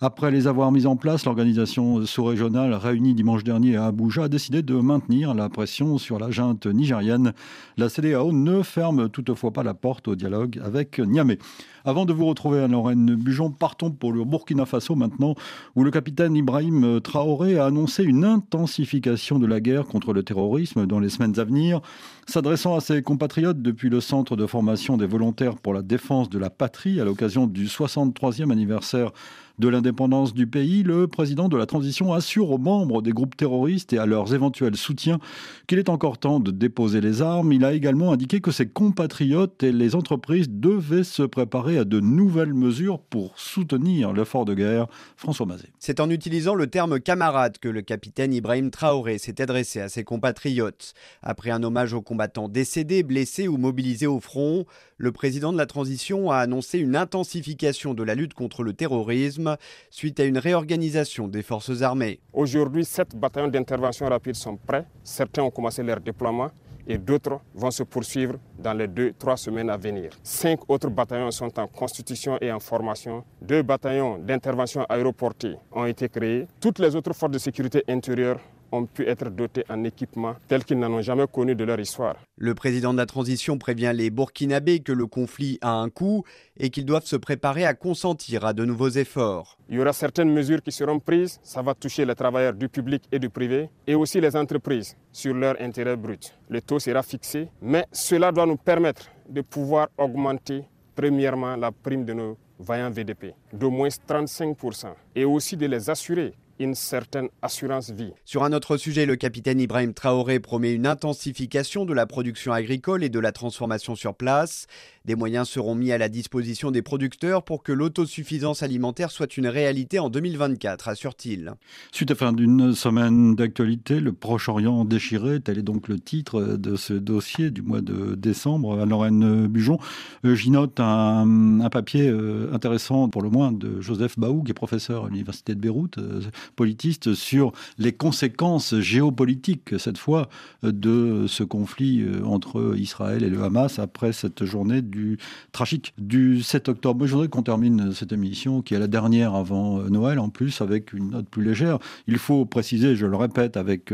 après les avoir mis en place, l'organisation sous-régionale réunie dimanche dernier à Abuja a décidé de maintenir la pression sur la junte nigérienne. La CDAO ne ferme toutefois pas la porte au dialogue avec Niamey. Avant de vous retrouver à Lorraine Bujon, partons pour le Burkina Faso maintenant, où le capitaine Ibrahim Traoré a annoncé une intensification de la guerre contre le terrorisme dans les semaines à venir. S'adressant à ses compatriotes depuis le centre de formation des volontaires pour la défense de la patrie à l'occasion du 63e anniversaire de l'indépendance du pays, le président de la transition assure aux membres des groupes terroristes et à leurs éventuels soutiens qu'il est encore temps de déposer les armes. Il a également indiqué que ses compatriotes et les entreprises devait se préparer à de nouvelles mesures pour soutenir l'effort de guerre. François Mazet. C'est en utilisant le terme camarade que le capitaine Ibrahim Traoré s'est adressé à ses compatriotes. Après un hommage aux combattants décédés, blessés ou mobilisés au front, le président de la transition a annoncé une intensification de la lutte contre le terrorisme suite à une réorganisation des forces armées. Aujourd'hui, sept bataillons d'intervention rapide sont prêts. Certains ont commencé leur déploiement et d'autres vont se poursuivre dans les deux, trois semaines à venir. Cinq autres bataillons sont en constitution et en formation. Deux bataillons d'intervention aéroportée ont été créés. Toutes les autres forces de sécurité intérieure ont pu être dotés en équipements tels qu'ils n'en ont jamais connu de leur histoire. Le président de la transition prévient les Burkinabés que le conflit a un coût et qu'ils doivent se préparer à consentir à de nouveaux efforts. Il y aura certaines mesures qui seront prises, ça va toucher les travailleurs du public et du privé et aussi les entreprises sur leur intérêt brut. Le taux sera fixé, mais cela doit nous permettre de pouvoir augmenter premièrement la prime de nos vaillants VDP d'au moins 35% et aussi de les assurer une certaine assurance vie. Sur un autre sujet, le capitaine Ibrahim Traoré promet une intensification de la production agricole et de la transformation sur place. Des moyens seront mis à la disposition des producteurs pour que l'autosuffisance alimentaire soit une réalité en 2024, assure-t-il. Suite à fin d'une semaine d'actualité, le Proche-Orient déchiré, tel est donc le titre de ce dossier du mois de décembre à Lorraine Bujon. Euh, j'y note un, un, papier euh, intéressant pour le moins de Joseph Baou, qui est professeur à l'Université de Beyrouth, euh, politiste, sur les conséquences géopolitiques, cette fois, de ce conflit entre Israël et le Hamas après cette journée du tragique du 7 octobre. je voudrais qu'on termine cette émission, qui est la dernière avant Noël, en plus, avec une note plus légère. Il faut préciser, je le répète avec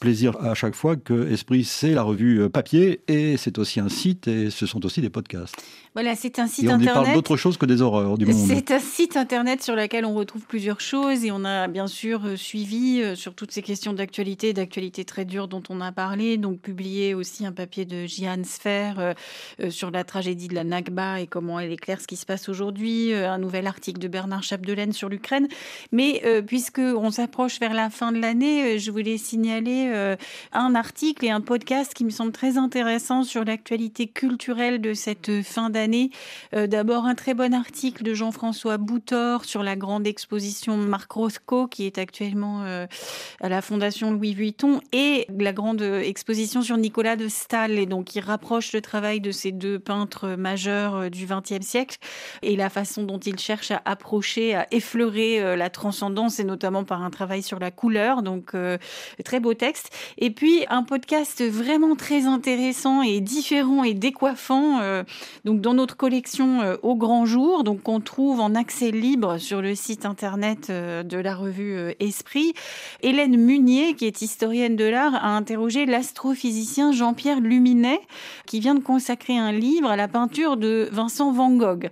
plaisir à chaque fois, que Esprit, c'est la revue papier et c'est aussi un site et ce sont aussi des podcasts. Voilà, c'est un site et on internet. y parle d'autre chose que des horreurs du monde. C'est un site internet sur lequel on retrouve plusieurs choses et on a bien sûr suivi sur toutes ces questions d'actualité, d'actualité très dure dont on a parlé. Donc publié aussi un papier de Jihan Sfer euh, sur la tragédie de la Nakba et comment elle éclaire ce qui se passe aujourd'hui. Euh, un nouvel article de Bernard Chapdelaine sur l'Ukraine. Mais euh, puisque on s'approche vers la fin de l'année, je voulais signaler un article et un podcast qui me semble très intéressant sur l'actualité culturelle de cette fin d'année euh, d'abord, un très bon article de Jean-François Boutor sur la grande exposition Marc Roscoe qui est actuellement euh, à la Fondation Louis Vuitton et la grande exposition sur Nicolas de Stahl. Et donc, il rapproche le travail de ces deux peintres majeurs euh, du XXe siècle et la façon dont il cherche à approcher, à effleurer la transcendance et notamment par un travail sur la couleur. Donc, très beau texte. Et puis, un podcast vraiment très intéressant et différent et décoiffant. donc, dans notre collection euh, au grand jour, donc qu'on trouve en accès libre sur le site internet euh, de la revue euh, Esprit. Hélène Munier, qui est historienne de l'art, a interrogé l'astrophysicien Jean-Pierre Luminet, qui vient de consacrer un livre à la peinture de Vincent Van Gogh.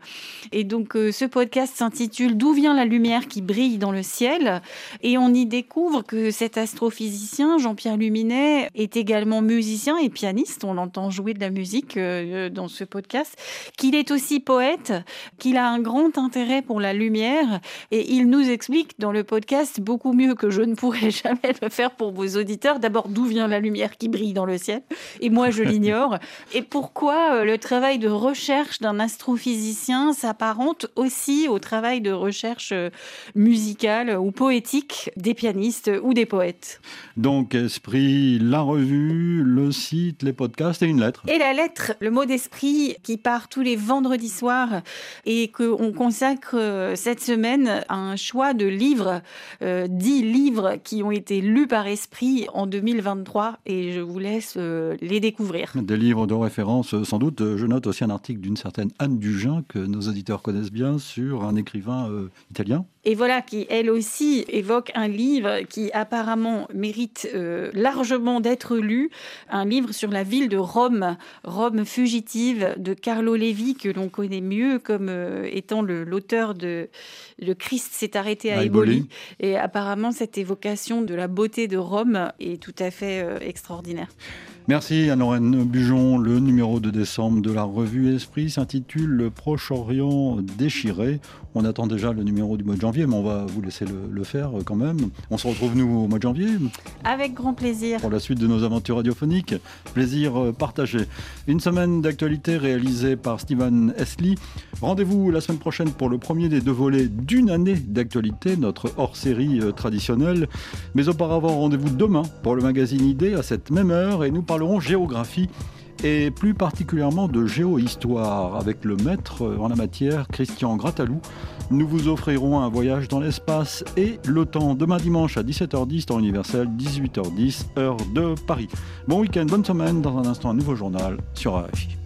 Et donc ce podcast s'intitule D'où vient la lumière qui brille dans le ciel? Et on y découvre que cet astrophysicien, Jean-Pierre Luminet, est également musicien et pianiste. On l'entend jouer de la musique dans ce podcast qu'il est aussi poète, qu'il a un grand intérêt pour la lumière et il nous explique dans le podcast beaucoup mieux que je ne pourrais jamais le faire pour vos auditeurs. D'abord, d'où vient la lumière qui brille dans le ciel? Et moi, je l'ignore. Et pourquoi euh, le travail de recherche d'un astrophysicien s'apparente aussi au travail de recherche euh, musicale ou poétique des pianistes ou des poètes? Donc, esprit, la revue, le site, les podcasts et une lettre. Et la lettre, le mot d'esprit qui part tous les vendredis soirs et qu'on consacre euh, cette semaine à un choix de livres, euh, dix livres qui ont été lus par Esprit en 2023 et je vous laisse euh, les découvrir. Des livres de référence sans doute. Je note aussi un article d'une certaine Anne Dugin que nos auditeurs connaissent bien sur un écrivain italien. Et voilà, qui elle aussi évoque un livre qui apparemment mérite largement d'être lu, un livre sur la ville de Rome, Rome fugitive de Carlo Lévy, que l'on connaît mieux comme euh, étant l'auteur de Le Christ s'est arrêté à, Éboli. Et apparemment, cette évocation de la beauté de Rome est tout à fait euh, extraordinaire. Merci Anne-Lorraine Bujon. Le numéro de décembre de la revue Esprit s'intitule Le Proche-Orient déchiré. On attend déjà le numéro du mois de janvier, mais on va vous laisser le, faire quand même. On se retrouve nous au mois de janvier. Avec grand plaisir. Pour la suite de nos aventures radiophoniques. Plaisir euh, partagé. Une semaine d'actualité réalisée par Steven Esley. Rendez-vous la semaine prochaine pour le premier des deux volets d'une année d'actualité, notre hors-série euh, traditionnelle. Mais auparavant, rendez-vous demain pour le magazine ID à cette même heure et nous parlerons géographie et plus particulièrement de géohistoire avec le maître en la matière, Christian Gratalou. Nous vous offrirons un voyage dans l'espace et le temps demain dimanche à 17h10 temps universel, 18h10 heure de Paris. Bon week-end, bonne semaine, dans un instant un nouveau journal sur RFI.